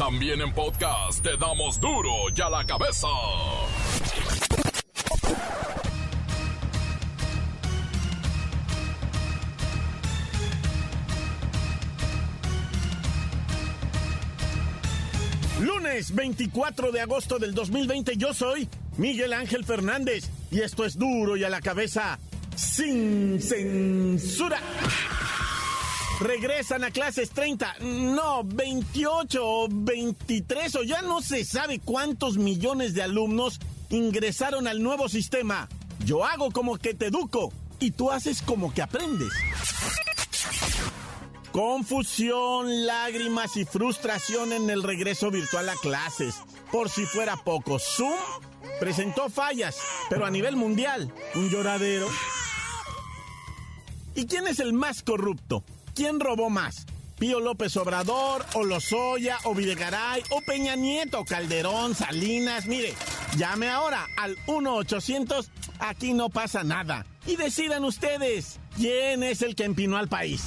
También en podcast te damos duro y a la cabeza. Lunes 24 de agosto del 2020 yo soy Miguel Ángel Fernández y esto es duro y a la cabeza sin censura. Regresan a clases 30, no, 28 o 23 o ya no se sabe cuántos millones de alumnos ingresaron al nuevo sistema. Yo hago como que te educo y tú haces como que aprendes. Confusión, lágrimas y frustración en el regreso virtual a clases. Por si fuera poco, Zoom presentó fallas, pero a nivel mundial, un lloradero. ¿Y quién es el más corrupto? ¿Quién robó más? ¿Pío López Obrador, o Lozoya, o Videgaray, o Peña Nieto, Calderón, Salinas? Mire, llame ahora al 1-800, aquí no pasa nada. Y decidan ustedes, ¿quién es el que empinó al país?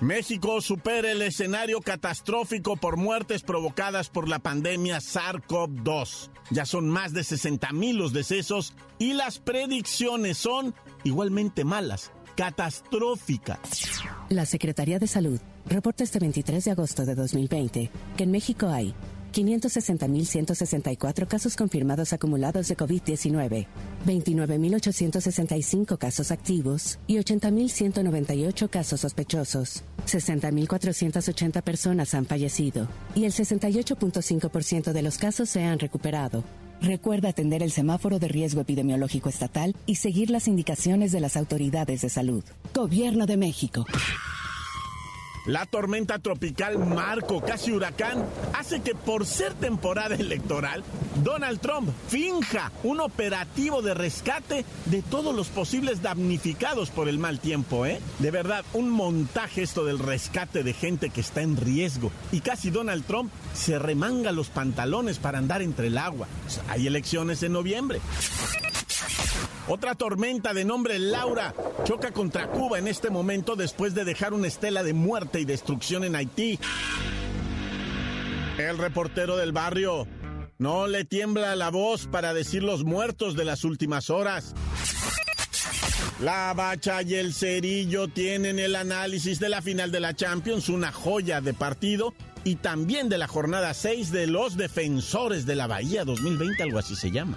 México supera el escenario catastrófico por muertes provocadas por la pandemia SARS-CoV-2. Ya son más de 60 mil los decesos y las predicciones son igualmente malas catastrófica. La Secretaría de Salud reporta este 23 de agosto de 2020 que en México hay 560.164 casos confirmados acumulados de COVID-19, 29.865 casos activos y 80.198 casos sospechosos. 60.480 personas han fallecido y el 68.5% de los casos se han recuperado. Recuerda atender el semáforo de riesgo epidemiológico estatal y seguir las indicaciones de las autoridades de salud. Gobierno de México. La tormenta tropical Marco, casi huracán, hace que por ser temporada electoral, Donald Trump finja un operativo de rescate de todos los posibles damnificados por el mal tiempo, ¿eh? De verdad, un montaje esto del rescate de gente que está en riesgo. Y casi Donald Trump se remanga los pantalones para andar entre el agua. hay elecciones en noviembre. Otra tormenta de nombre Laura choca contra Cuba en este momento después de dejar una estela de muerte y destrucción en Haití. El reportero del barrio no le tiembla la voz para decir los muertos de las últimas horas. La Bacha y el Cerillo tienen el análisis de la final de la Champions, una joya de partido, y también de la jornada 6 de los defensores de la Bahía 2020, algo así se llama.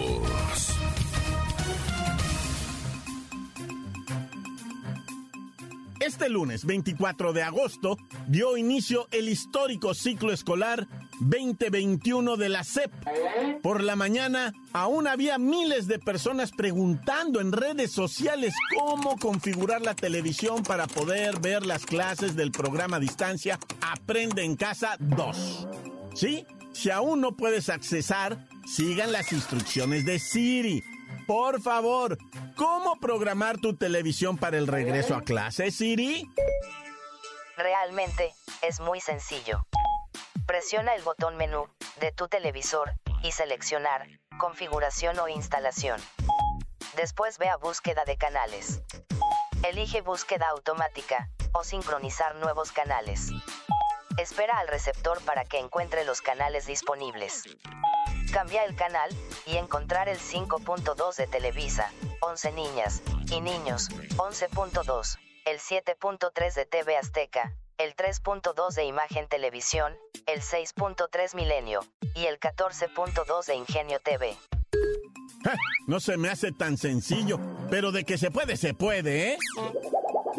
Este lunes 24 de agosto dio inicio el histórico ciclo escolar 2021 de la SEP. Por la mañana aún había miles de personas preguntando en redes sociales cómo configurar la televisión para poder ver las clases del programa a distancia Aprende en Casa 2. ¿Sí? Si aún no puedes accesar, sigan las instrucciones de Siri por favor, ¿cómo programar tu televisión para el regreso a clase, Siri? Realmente, es muy sencillo. Presiona el botón menú de tu televisor y seleccionar configuración o instalación. Después ve a búsqueda de canales. Elige búsqueda automática o sincronizar nuevos canales. Espera al receptor para que encuentre los canales disponibles. Cambia el canal y encontrar el 5.2 de Televisa, 11 niñas y niños, 11.2, el 7.3 de TV Azteca, el 3.2 de Imagen Televisión, el 6.3 Milenio y el 14.2 de Ingenio TV. No se me hace tan sencillo, pero de que se puede, se puede, ¿eh?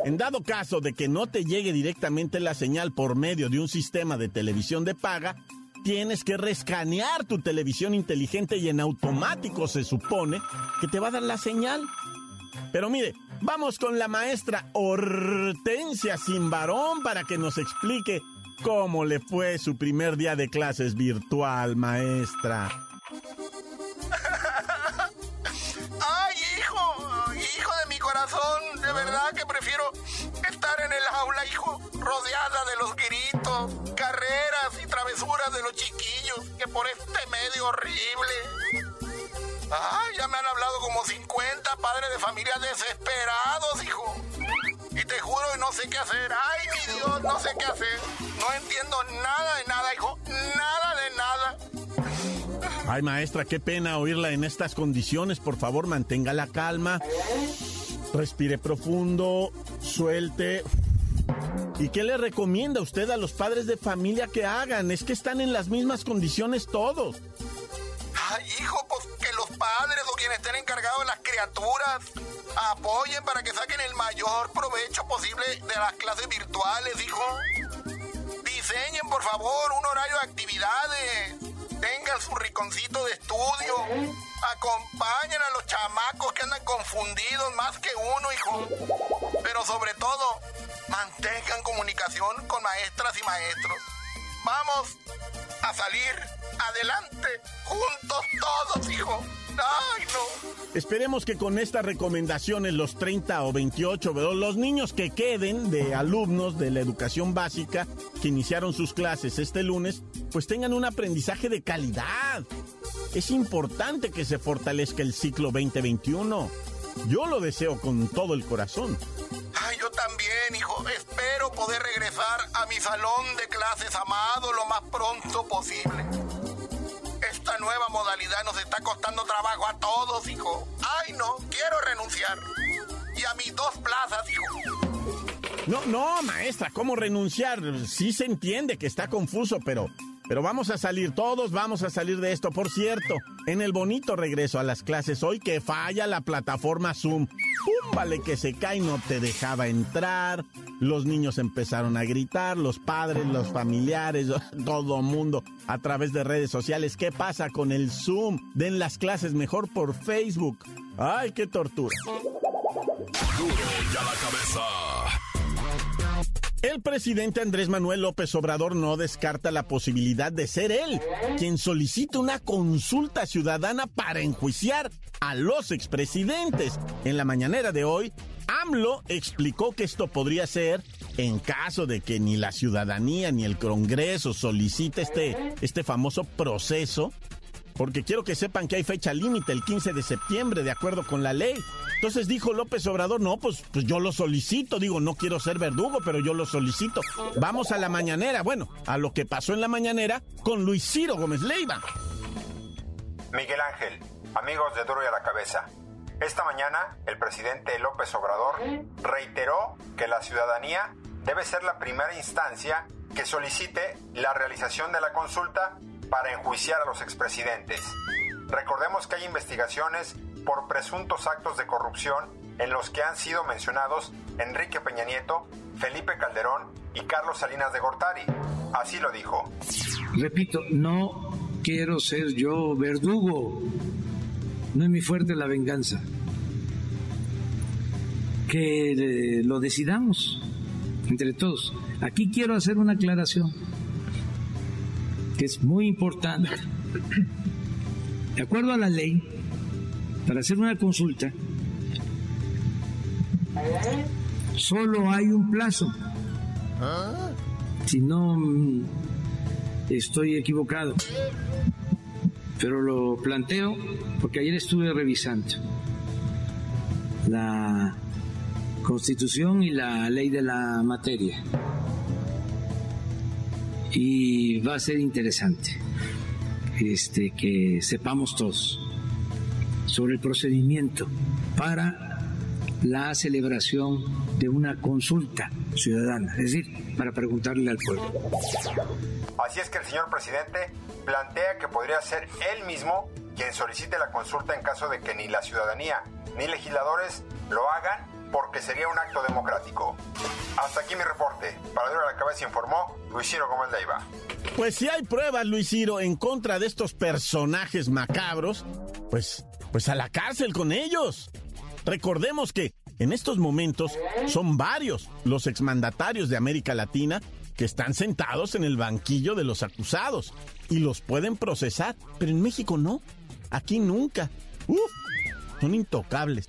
En dado caso de que no te llegue directamente la señal por medio de un sistema de televisión de paga, tienes que rescanear tu televisión inteligente y en automático se supone que te va a dar la señal. Pero mire, vamos con la maestra Hortensia Simbarón para que nos explique cómo le fue su primer día de clases virtual, maestra. Ay, hijo, hijo de mi corazón, de verdad que prefiero en el aula, hijo, rodeada de los gritos, carreras y travesuras de los chiquillos, que por este medio horrible. Ay, ya me han hablado como 50 padres de familia desesperados, hijo. Y te juro que no sé qué hacer. Ay, mi Dios, no sé qué hacer. No entiendo nada de nada, hijo. Nada de nada. Ay, maestra, qué pena oírla en estas condiciones. Por favor, mantenga la calma. Respire profundo, suelte. ¿Y qué le recomienda usted a los padres de familia que hagan? Es que están en las mismas condiciones todos. Ay, hijo, pues que los padres o quienes estén encargados de las criaturas apoyen para que saquen el mayor provecho posible de las clases virtuales, hijo. Diseñen, por favor, un horario de actividades. Tengan su riconcito de estudio. Acompañen a los chamacos que andan confundidos más que uno, hijo. Pero sobre todo, mantengan comunicación con maestras y maestros. Vamos a salir adelante, juntos todos, hijo. Ay, no. Esperemos que con estas recomendaciones, los 30 o 28, los niños que queden de alumnos de la educación básica que iniciaron sus clases este lunes, pues tengan un aprendizaje de calidad. Es importante que se fortalezca el ciclo 2021. Yo lo deseo con todo el corazón. Ay, yo también, hijo. Espero poder regresar a mi salón de clases amado lo más pronto posible. Esta nueva modalidad nos está costando trabajo a todos, hijo. Ay, no, quiero renunciar. Y a mis dos plazas, hijo. No, no, maestra, ¿cómo renunciar? Sí se entiende que está confuso, pero pero vamos a salir, todos vamos a salir de esto. Por cierto, en el bonito regreso a las clases hoy que falla la plataforma Zoom. Vale que se cae, no te dejaba entrar. Los niños empezaron a gritar, los padres, los familiares, todo mundo a través de redes sociales. ¿Qué pasa con el Zoom? Den las clases mejor por Facebook. Ay, qué tortura. Duro la cabeza. El presidente Andrés Manuel López Obrador no descarta la posibilidad de ser él quien solicite una consulta ciudadana para enjuiciar a los expresidentes. En la mañanera de hoy, AMLO explicó que esto podría ser en caso de que ni la ciudadanía ni el Congreso solicite este, este famoso proceso porque quiero que sepan que hay fecha límite, el 15 de septiembre, de acuerdo con la ley. Entonces dijo López Obrador, no, pues, pues yo lo solicito, digo, no quiero ser verdugo, pero yo lo solicito. Vamos a la mañanera, bueno, a lo que pasó en la mañanera con Luis Ciro Gómez Leiva. Miguel Ángel, amigos de Duro y a la Cabeza. Esta mañana el presidente López Obrador reiteró que la ciudadanía debe ser la primera instancia que solicite la realización de la consulta para enjuiciar a los expresidentes. Recordemos que hay investigaciones por presuntos actos de corrupción en los que han sido mencionados Enrique Peña Nieto, Felipe Calderón y Carlos Salinas de Gortari. Así lo dijo. Repito, no quiero ser yo verdugo. No es mi fuerte la venganza. Que lo decidamos entre todos. Aquí quiero hacer una aclaración que es muy importante. De acuerdo a la ley, para hacer una consulta, solo hay un plazo. Si no mm, estoy equivocado, pero lo planteo porque ayer estuve revisando la constitución y la ley de la materia y va a ser interesante este, que sepamos todos sobre el procedimiento para la celebración de una consulta ciudadana, es decir, para preguntarle al pueblo. Así es que el señor presidente plantea que podría ser él mismo quien solicite la consulta en caso de que ni la ciudadanía ni legisladores lo hagan porque sería un acto democrático. Hasta aquí mi reporte. Para Duro a la Cabeza informó Luis Ciro Gómez Leiva. Pues si hay pruebas, Luis Ciro, en contra de estos personajes macabros, pues, pues a la cárcel con ellos. Recordemos que en estos momentos son varios los exmandatarios de América Latina que están sentados en el banquillo de los acusados y los pueden procesar, pero en México no, aquí nunca. Uf, son intocables.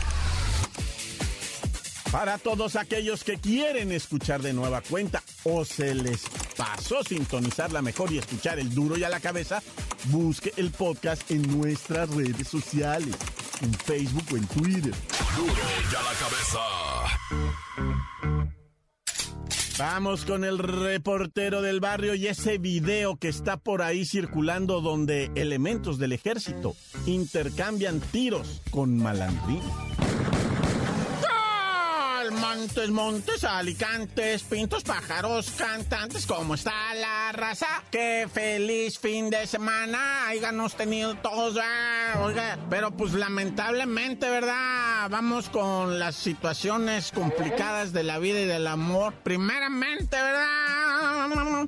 Para todos aquellos que quieren escuchar de nueva cuenta o se les pasó sintonizar la mejor y escuchar el duro y a la cabeza, busque el podcast en nuestras redes sociales, en Facebook o en Twitter. Duro y a la cabeza. Vamos con el reportero del barrio y ese video que está por ahí circulando donde elementos del ejército intercambian tiros con malandrín. Montes, montes, alicantes, pintos, pájaros, cantantes, ¿cómo está la raza? ¡Qué feliz fin de semana! Háganos tenido todos, ah, pero pues lamentablemente, ¿verdad? Vamos con las situaciones complicadas de la vida y del amor. Primeramente, ¿verdad?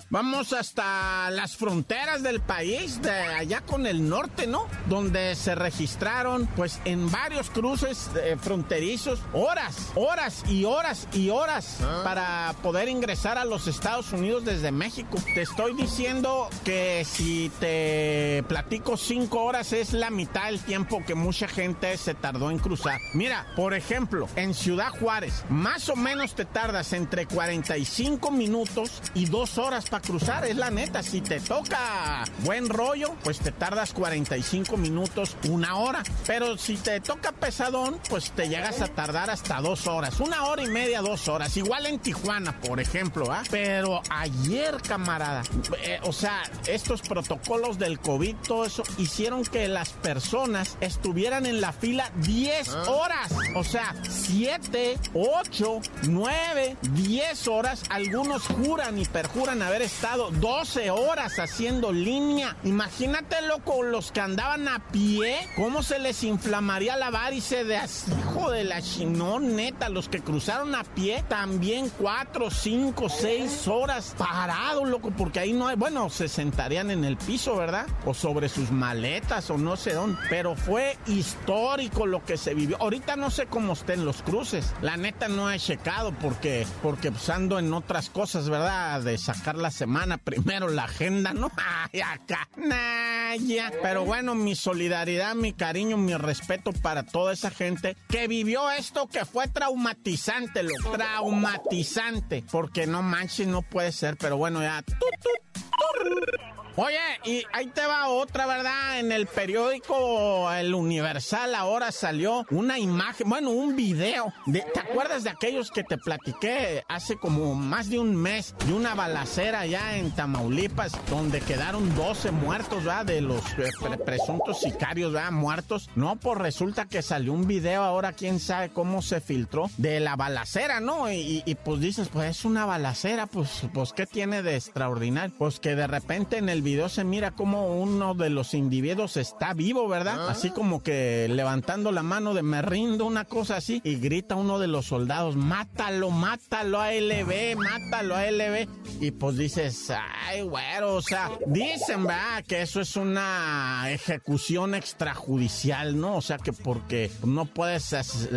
Vamos hasta las fronteras del país, de allá con el norte, ¿no? Donde se registraron, pues, en varios cruces eh, fronterizos, horas, horas y horas y horas para poder ingresar a los Estados Unidos desde México. Te estoy diciendo que si te platico cinco horas es la mitad del tiempo que mucha gente se tardó en cruzar. Mira, por ejemplo, en Ciudad Juárez, más o menos te tardas entre 45 minutos y dos horas para cruzar, es la neta. Si te toca buen rollo, pues te tardas 45 minutos, una hora. Pero si te toca pesadón, pues te llegas a tardar hasta dos horas. Una hora y media, dos horas. Igual en Tijuana, por ejemplo, ¿ah? Pero ayer, camarada, eh, o sea, estos protocolos del COVID, todo eso, hicieron que las personas estuvieran en la fila 10 horas. O sea, 7, 8, 9, 10 horas. Algunos juran y perjuran haber estado 12 horas haciendo línea. Imagínate, loco, los que andaban a pie, cómo se les inflamaría la varice de hijo de la chinón, neta, los que cruzaron a pie también 4, 5, 6 horas parados, loco, porque ahí no hay, bueno, se sentarían en el piso, ¿verdad? O sobre sus maletas o no sé dónde, pero fue histórico lo que se vivió. Ahorita no sé cómo estén los cruces, la neta no he checado porque, porque pues en otras cosas, ¿verdad? De sacar la semana primero la agenda, ¿no? Ay, acá, nah, ya. Pero bueno, mi solidaridad, mi cariño, mi respeto para toda esa gente que vivió esto que fue traumatizante, lo traumatizante. Porque no manches, no puede ser, pero bueno, ya. Tut, tut. Oye, y ahí te va otra, ¿verdad? En el periódico El Universal ahora salió una imagen, bueno, un video. De, ¿Te acuerdas de aquellos que te platiqué hace como más de un mes de una balacera allá en Tamaulipas donde quedaron 12 muertos, ¿verdad? De los eh, pre presuntos sicarios, ¿verdad? Muertos. No, pues resulta que salió un video ahora, quién sabe cómo se filtró, de la balacera, ¿no? Y, y pues dices, pues es una balacera, pues, pues ¿qué tiene de extraordinario? Pues que de repente en el video se mira como uno de los individuos está vivo, ¿verdad? Así como que levantando la mano de me rindo, una cosa así, y grita uno de los soldados, mátalo, mátalo a LB, mátalo a LB. Y pues dices, ay, güero, o sea, dicen, ¿verdad? Que eso es una ejecución extrajudicial, ¿no? O sea, que porque no puedes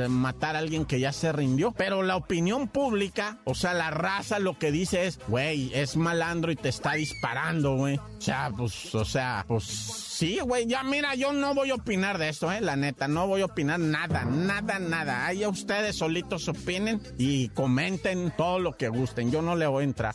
matar a alguien que ya se rindió. Pero la opinión pública, o sea, la raza lo que dice es, güey, es malandro y te está disparando, güey. O sea, pues, o sea, pues sí, güey. Ya mira, yo no voy a opinar de esto, eh, la neta. No voy a opinar nada, nada, nada. Ahí ustedes solitos opinen y comenten todo lo que gusten. Yo no le voy a entrar.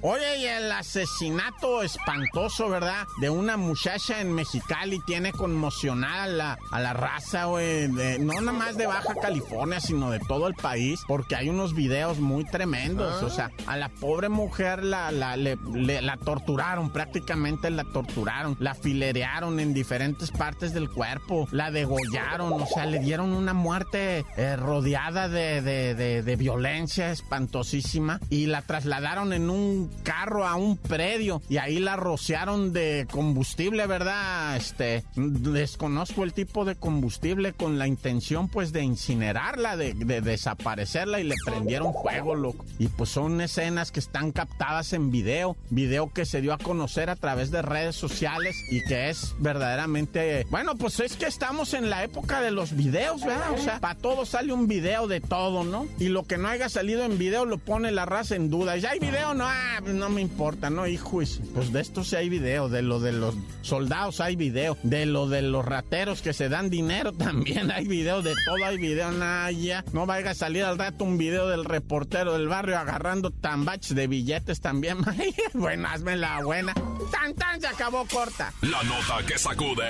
Oye, y el asesinato espantoso, ¿verdad? De una muchacha en Mexicali tiene conmocionada a la, a la raza, güey. No nada más de Baja California, sino de todo el país, porque hay unos videos muy tremendos. O sea, a la pobre mujer la, la, la torturaron, prácticamente la torturaron, la filerearon en diferentes partes del cuerpo, la degollaron, o sea, le dieron una muerte eh, rodeada de, de, de violencia espantosísima y la trasladaron en un carro a un predio y ahí la rociaron de combustible, ¿verdad? Este, desconozco el tipo de combustible con la intención pues de incinerarla, de, desaparecerla y le prendieron fuego, loco. Y pues son escenas que están captadas en video, video que se dio a conocer a través de redes sociales y que es verdaderamente, bueno, pues es que estamos en la época de los videos, ¿verdad? O sea, para todo sale un video de todo, ¿no? Y lo que no haya salido en video lo pone la raza en duda. ¿Ya hay video? No, ah, pues no me importa, ¿no? Hijo, pues de esto sí hay video, de lo de los soldados hay video, de lo de los rateros que se dan dinero también hay video, de todo hay video, Naya. No vaya a salir al rato un video del reportero del barrio agarrando tambaches de billetes también. bueno, hazme la buena. Tan tan se acabó corta. La nota que sacude.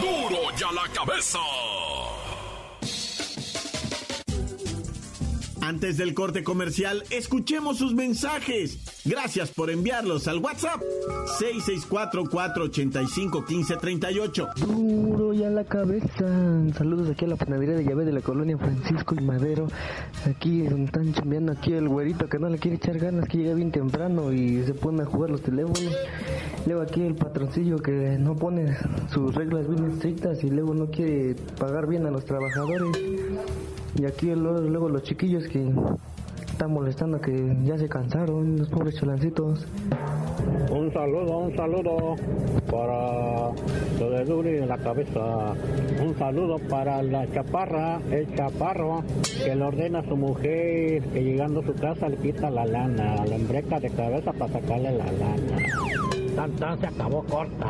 Duro, duro ya la cabeza. Antes del corte comercial, escuchemos sus mensajes. Gracias por enviarlos al WhatsApp 664-485-1538. Duro y a la cabeza. Saludos aquí a la panadería de llave de la colonia Francisco y Madero. Aquí donde están chambeando aquí el güerito que no le quiere echar ganas, que llega bien temprano y se pone a jugar los teléfonos. Luego aquí el patroncillo que no pone sus reglas bien estrictas y luego no quiere pagar bien a los trabajadores. Y aquí luego, los chiquillos que están molestando que ya se cansaron, los pobres cholancitos. Un saludo, un saludo para lo de Duri en la cabeza. Un saludo para la chaparra, el chaparro, que le ordena a su mujer que llegando a su casa le quita la lana, la embreca de cabeza para sacarle la lana. Tan se acabó corta.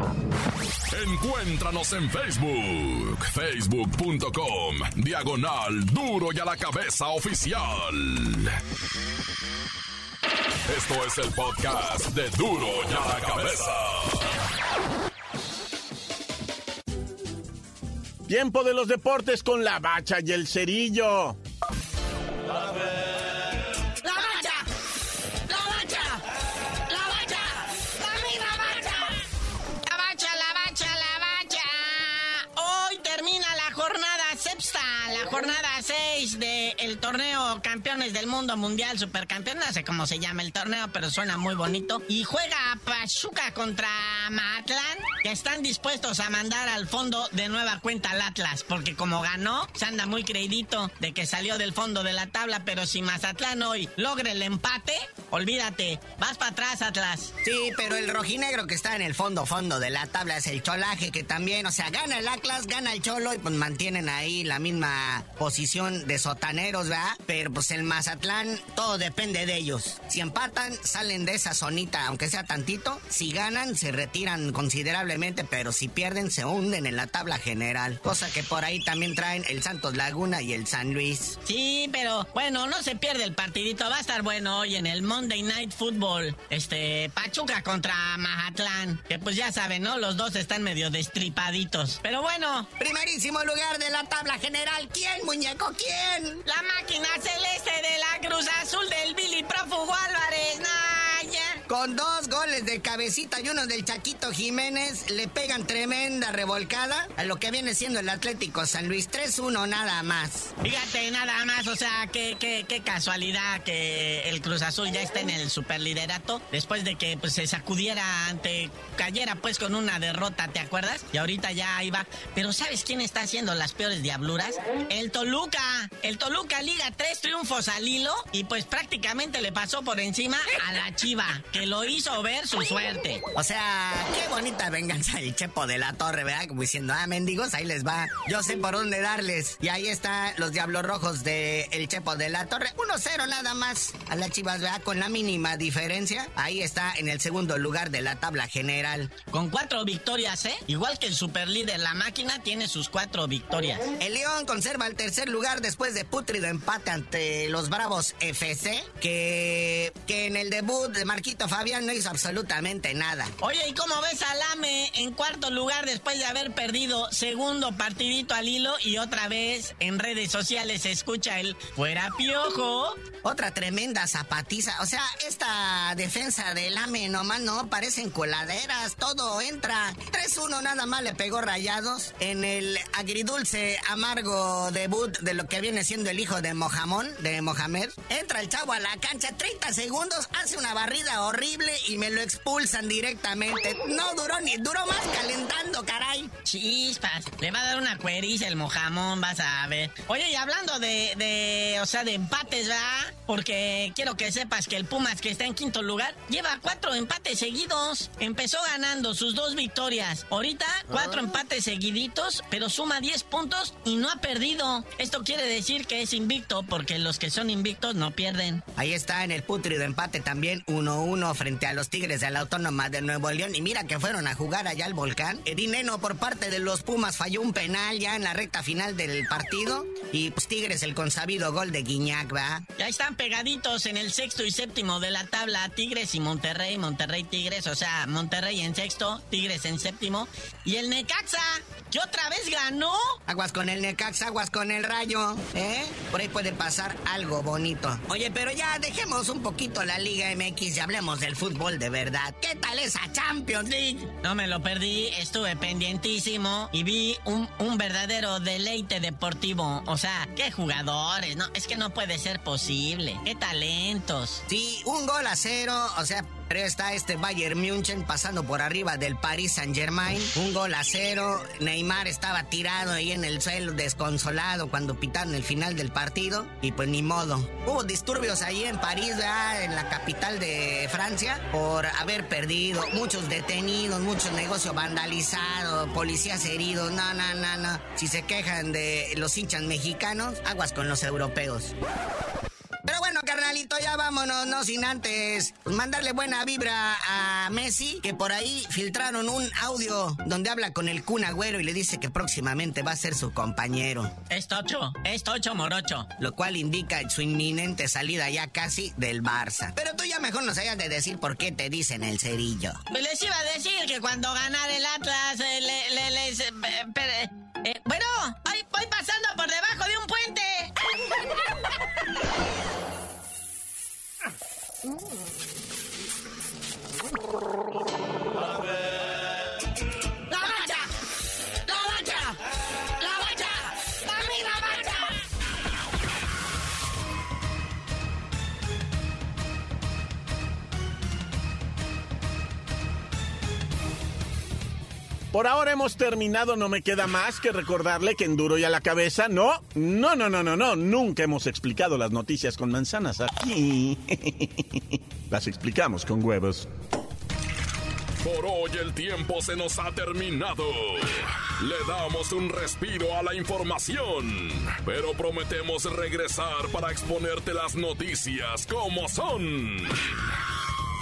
Encuéntranos en Facebook, facebook.com, diagonal duro y a la cabeza oficial. Esto es el podcast de duro y a la cabeza. Tiempo de los deportes con la bacha y el cerillo. Del Mundo Mundial Supercampeón. No sé cómo se llama el torneo, pero suena muy bonito. Y juega Pachuca contra Matlán, que están dispuestos a mandar al fondo de nueva cuenta al Atlas, porque como ganó, se anda muy creidito de que salió del fondo de la tabla, pero si Mazatlán hoy logra el empate, olvídate, vas para atrás, Atlas. Sí, pero el rojinegro que está en el fondo, fondo de la tabla es el cholaje, que también, o sea, gana el Atlas, gana el cholo y pues mantienen ahí la misma posición de sotaneros, ¿verdad? Pero pues el Mazatlán, todo depende de ellos. Si empatan, salen de esa zonita, aunque sea tantito. Si ganan, se retiran considerablemente, pero si pierden, se hunden en la tabla general. Cosa que por ahí también traen el Santos Laguna y el San Luis. Sí, pero bueno, no se pierde el partidito. Va a estar bueno hoy en el Monday Night Football. Este, Pachuca contra Mazatlán. Que pues ya saben, ¿no? Los dos están medio destripaditos. Pero bueno. Primerísimo lugar de la tabla general. ¿Quién? muñeco? ¿Quién? La máquina celeste de la Cruz Azul del Billy Prófugo Álvarez. Con dos goles de cabecita y uno del Chaquito Jiménez, le pegan tremenda revolcada a lo que viene siendo el Atlético San Luis. 3-1 nada más. Fíjate, nada más, o sea, qué, qué, qué, casualidad que el Cruz Azul ya está en el superliderato después de que pues, se sacudiera ante, cayera pues con una derrota, ¿te acuerdas? Y ahorita ya va. Pero ¿sabes quién está haciendo las peores diabluras? El Toluca. El Toluca liga tres triunfos al hilo y pues prácticamente le pasó por encima a la Chiva, que lo hizo ver su suerte. O sea, qué bonita venganza el Chepo de la Torre, ¿verdad? Como diciendo, ah, mendigos, ahí les va. Yo sé por dónde darles. Y ahí están los Diablos Rojos de el Chepo de la Torre. 1-0 nada más a las Chivas, ¿verdad? Con la mínima diferencia. Ahí está en el segundo lugar de la tabla general. Con cuatro victorias, ¿eh? Igual que el superlíder, la máquina tiene sus cuatro victorias. El León conserva el tercer lugar después de putrido empate ante los Bravos FC, que, que en el debut de Marquito Fabián no hizo absolutamente nada. Oye, ¿y cómo ves al AME en cuarto lugar después de haber perdido segundo partidito al hilo y otra vez en redes sociales se escucha el fuera piojo? Otra tremenda zapatiza. O sea, esta defensa del AME nomás no parecen coladeras, todo entra. 3-1 nada más le pegó rayados en el agridulce amargo debut de lo que viene siendo el hijo de Mojamón, de Mohamed. Entra el chavo a la cancha, 30 segundos, hace una barrida horrible y me lo expulsan directamente. No duró ni, duró más calentando, caray. Chispas, le va a dar una cueriza el Mojamón, vas a ver. Oye, y hablando de, de o sea, de empates, ¿verdad? Porque quiero que sepas que el Pumas, que está en quinto lugar, lleva cuatro empates seguidos. Empezó ganando sus dos victorias. Ahorita, cuatro empates seguiditos, pero suma 10 puntos y no ha perdido. Esto quiere decir que es invicto, porque los que son invictos no pierden. Ahí está en el putrido empate también 1-1 frente a los Tigres de la Autónoma de Nuevo León. Y mira que fueron a jugar allá al volcán. Edineno por parte de los Pumas falló un penal ya en la recta final del partido. Y pues Tigres el consabido gol de Guiñac, ¿va? Ya están pegaditos en el sexto y séptimo de la tabla Tigres y Monterrey, Monterrey Tigres, o sea, Monterrey en sexto, Tigres en séptimo. Y el Necaxa, que otra vez ganó. Aguas con el Necaxa, aguas con el Rayo, ¿eh? Por ahí puede pasar algo bonito. Oye, pero ya dejemos un poquito la Liga MX y hablemos del fútbol de verdad. ¿Qué tal esa Champions League? No me lo perdí, estuve pendientísimo y vi un, un verdadero deleite deportivo. O sea, qué jugadores, no, es que no puede ser posible. Qué talentos. Sí, un gol a cero, o sea, está este Bayern München pasando por arriba del Paris Saint Germain. Un gol a cero. Neymar estaba tirado ahí en el suelo, desconsolado cuando pitaron el final del partido. Y pues ni modo. Hubo disturbios ahí en París, ¿verdad? en la capital de Francia, por haber perdido. Muchos detenidos, muchos negocios vandalizados, policías heridos. No, no, no, no. Si se quejan de los hinchas mexicanos, aguas con los europeos. Carnalito, ya vámonos, no sin antes pues, mandarle buena vibra a Messi, que por ahí filtraron un audio donde habla con el Kun Agüero y le dice que próximamente va a ser su compañero. Es tocho, es tocho morocho. Lo cual indica su inminente salida ya casi del Barça. Pero tú ya mejor nos hayas de decir por qué te dicen el cerillo. Les iba a decir que cuando ganara el Atlas, eh, le, le- les... eh, pero, eh, bueno, ¡La Por ahora hemos terminado, no me queda más que recordarle que en duro y a la cabeza, no, no, no, no, no, no, nunca hemos explicado las noticias con manzanas aquí. Las explicamos con huevos. Por hoy el tiempo se nos ha terminado. Le damos un respiro a la información, pero prometemos regresar para exponerte las noticias como son.